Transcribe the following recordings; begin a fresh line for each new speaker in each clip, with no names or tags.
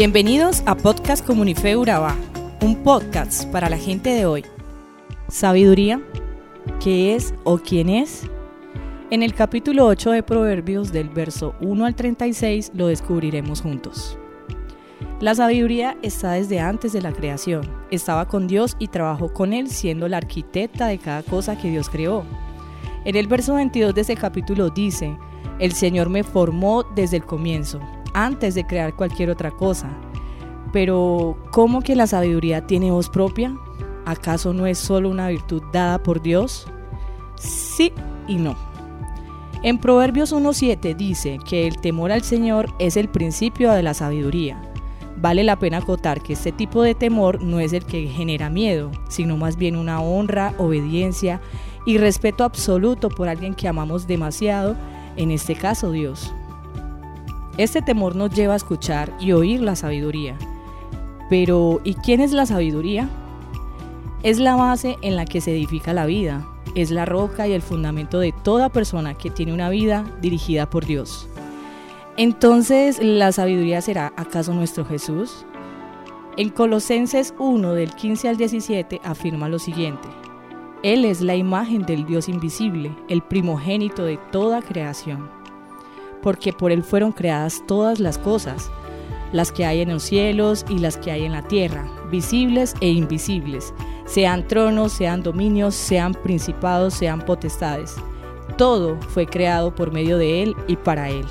Bienvenidos a Podcast Comunife Urabá, un podcast para la gente de hoy. Sabiduría, ¿qué es o quién es? En el capítulo 8 de Proverbios del verso 1 al 36 lo descubriremos juntos. La sabiduría está desde antes de la creación. Estaba con Dios y trabajó con Él siendo la arquitecta de cada cosa que Dios creó. En el verso 22 de ese capítulo dice, el Señor me formó desde el comienzo, antes de crear cualquier otra cosa. Pero, ¿cómo que la sabiduría tiene voz propia? ¿Acaso no es solo una virtud dada por Dios? Sí y no. En Proverbios 1.7 dice que el temor al Señor es el principio de la sabiduría. Vale la pena acotar que este tipo de temor no es el que genera miedo, sino más bien una honra, obediencia y respeto absoluto por alguien que amamos demasiado, en este caso Dios. Este temor nos lleva a escuchar y oír la sabiduría. Pero, ¿y quién es la sabiduría? Es la base en la que se edifica la vida, es la roca y el fundamento de toda persona que tiene una vida dirigida por Dios. Entonces, ¿la sabiduría será acaso nuestro Jesús? En Colosenses 1 del 15 al 17 afirma lo siguiente. Él es la imagen del Dios invisible, el primogénito de toda creación. Porque por Él fueron creadas todas las cosas, las que hay en los cielos y las que hay en la tierra, visibles e invisibles, sean tronos, sean dominios, sean principados, sean potestades. Todo fue creado por medio de Él y para Él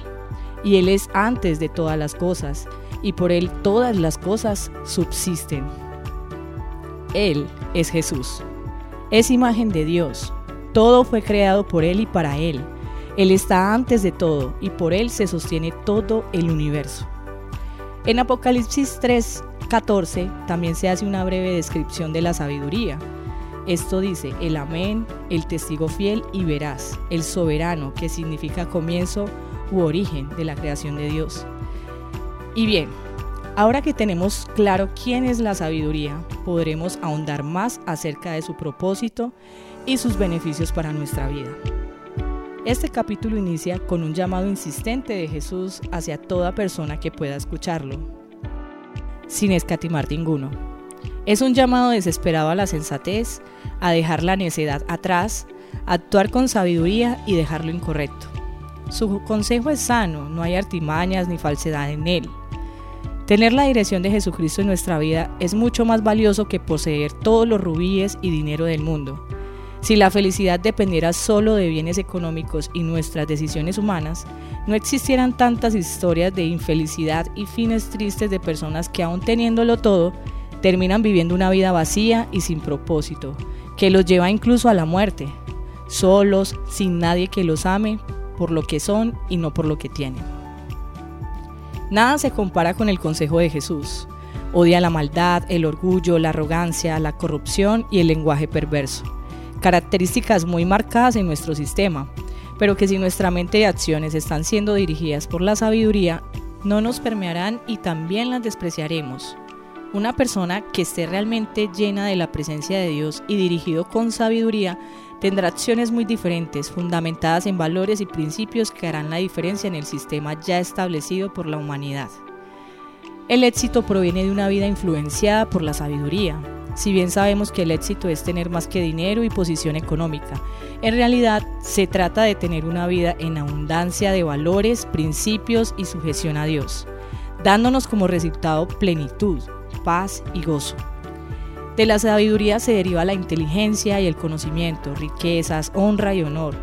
y Él es antes de todas las cosas, y por Él todas las cosas subsisten. Él es Jesús. Es imagen de Dios. Todo fue creado por Él y para Él. Él está antes de todo y por Él se sostiene todo el universo. En Apocalipsis 3, 14 también se hace una breve descripción de la sabiduría. Esto dice el amén, el testigo fiel y veraz, el soberano, que significa comienzo, u origen de la creación de Dios. Y bien, ahora que tenemos claro quién es la sabiduría, podremos ahondar más acerca de su propósito y sus beneficios para nuestra vida. Este capítulo inicia con un llamado insistente de Jesús hacia toda persona que pueda escucharlo, sin escatimar ninguno. Es un llamado desesperado a la sensatez, a dejar la necedad atrás, a actuar con sabiduría y dejar lo incorrecto. Su consejo es sano, no hay artimañas ni falsedad en él. Tener la dirección de Jesucristo en nuestra vida es mucho más valioso que poseer todos los rubíes y dinero del mundo. Si la felicidad dependiera solo de bienes económicos y nuestras decisiones humanas, no existieran tantas historias de infelicidad y fines tristes de personas que aún teniéndolo todo, terminan viviendo una vida vacía y sin propósito, que los lleva incluso a la muerte, solos, sin nadie que los ame, por lo que son y no por lo que tienen. Nada se compara con el consejo de Jesús. Odia la maldad, el orgullo, la arrogancia, la corrupción y el lenguaje perverso. Características muy marcadas en nuestro sistema, pero que si nuestra mente y acciones están siendo dirigidas por la sabiduría, no nos permearán y también las despreciaremos. Una persona que esté realmente llena de la presencia de Dios y dirigido con sabiduría tendrá acciones muy diferentes, fundamentadas en valores y principios que harán la diferencia en el sistema ya establecido por la humanidad. El éxito proviene de una vida influenciada por la sabiduría. Si bien sabemos que el éxito es tener más que dinero y posición económica, en realidad se trata de tener una vida en abundancia de valores, principios y sujeción a Dios, dándonos como resultado plenitud, paz y gozo. De la sabiduría se deriva la inteligencia y el conocimiento, riquezas, honra y honor.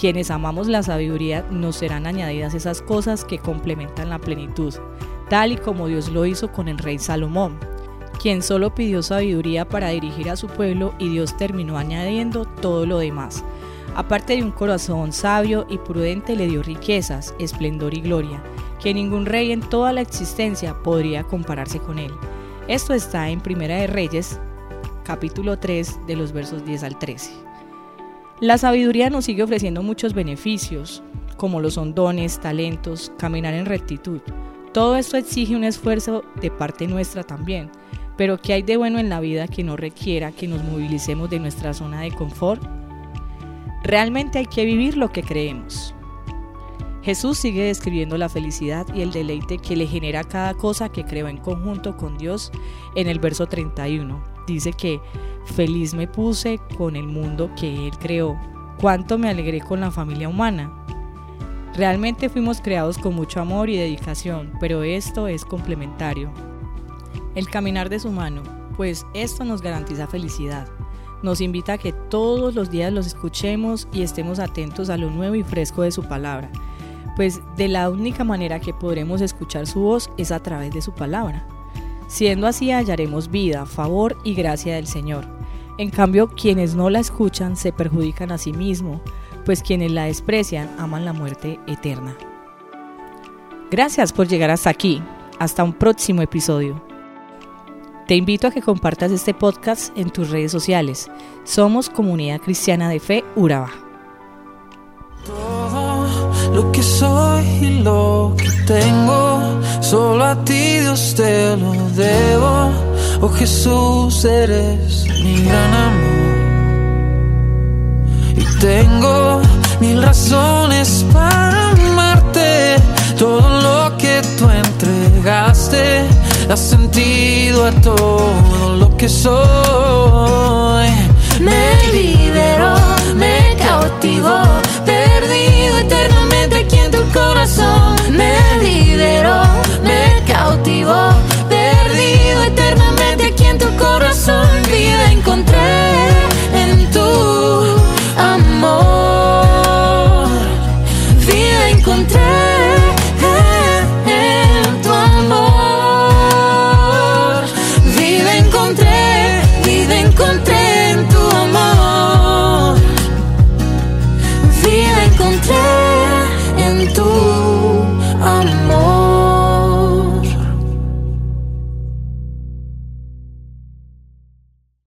Quienes amamos la sabiduría nos serán añadidas esas cosas que complementan la plenitud, tal y como Dios lo hizo con el rey Salomón, quien solo pidió sabiduría para dirigir a su pueblo y Dios terminó añadiendo todo lo demás. Aparte de un corazón sabio y prudente le dio riquezas, esplendor y gloria, que ningún rey en toda la existencia podría compararse con él. Esto está en Primera de Reyes, capítulo 3, de los versos 10 al 13. La sabiduría nos sigue ofreciendo muchos beneficios, como los son dones, talentos, caminar en rectitud. Todo esto exige un esfuerzo de parte nuestra también, pero ¿qué hay de bueno en la vida que no requiera que nos movilicemos de nuestra zona de confort? Realmente hay que vivir lo que creemos. Jesús sigue describiendo la felicidad y el deleite que le genera cada cosa que creó en conjunto con Dios en el verso 31. Dice que feliz me puse con el mundo que Él creó. Cuánto me alegré con la familia humana. Realmente fuimos creados con mucho amor y dedicación, pero esto es complementario. El caminar de su mano, pues esto nos garantiza felicidad. Nos invita a que todos los días los escuchemos y estemos atentos a lo nuevo y fresco de su palabra pues de la única manera que podremos escuchar su voz es a través de su palabra. Siendo así hallaremos vida, favor y gracia del Señor. En cambio, quienes no la escuchan se perjudican a sí mismos, pues quienes la desprecian aman la muerte eterna. Gracias por llegar hasta aquí. Hasta un próximo episodio. Te invito a que compartas este podcast en tus redes sociales. Somos Comunidad Cristiana de Fe Urabá
lo que soy y lo que tengo. Solo a ti Dios te lo debo. Oh Jesús, eres mi gran amor. Y tengo mil razones para amarte. Todo a todo lo que soy.
Me liberó, me cautivó,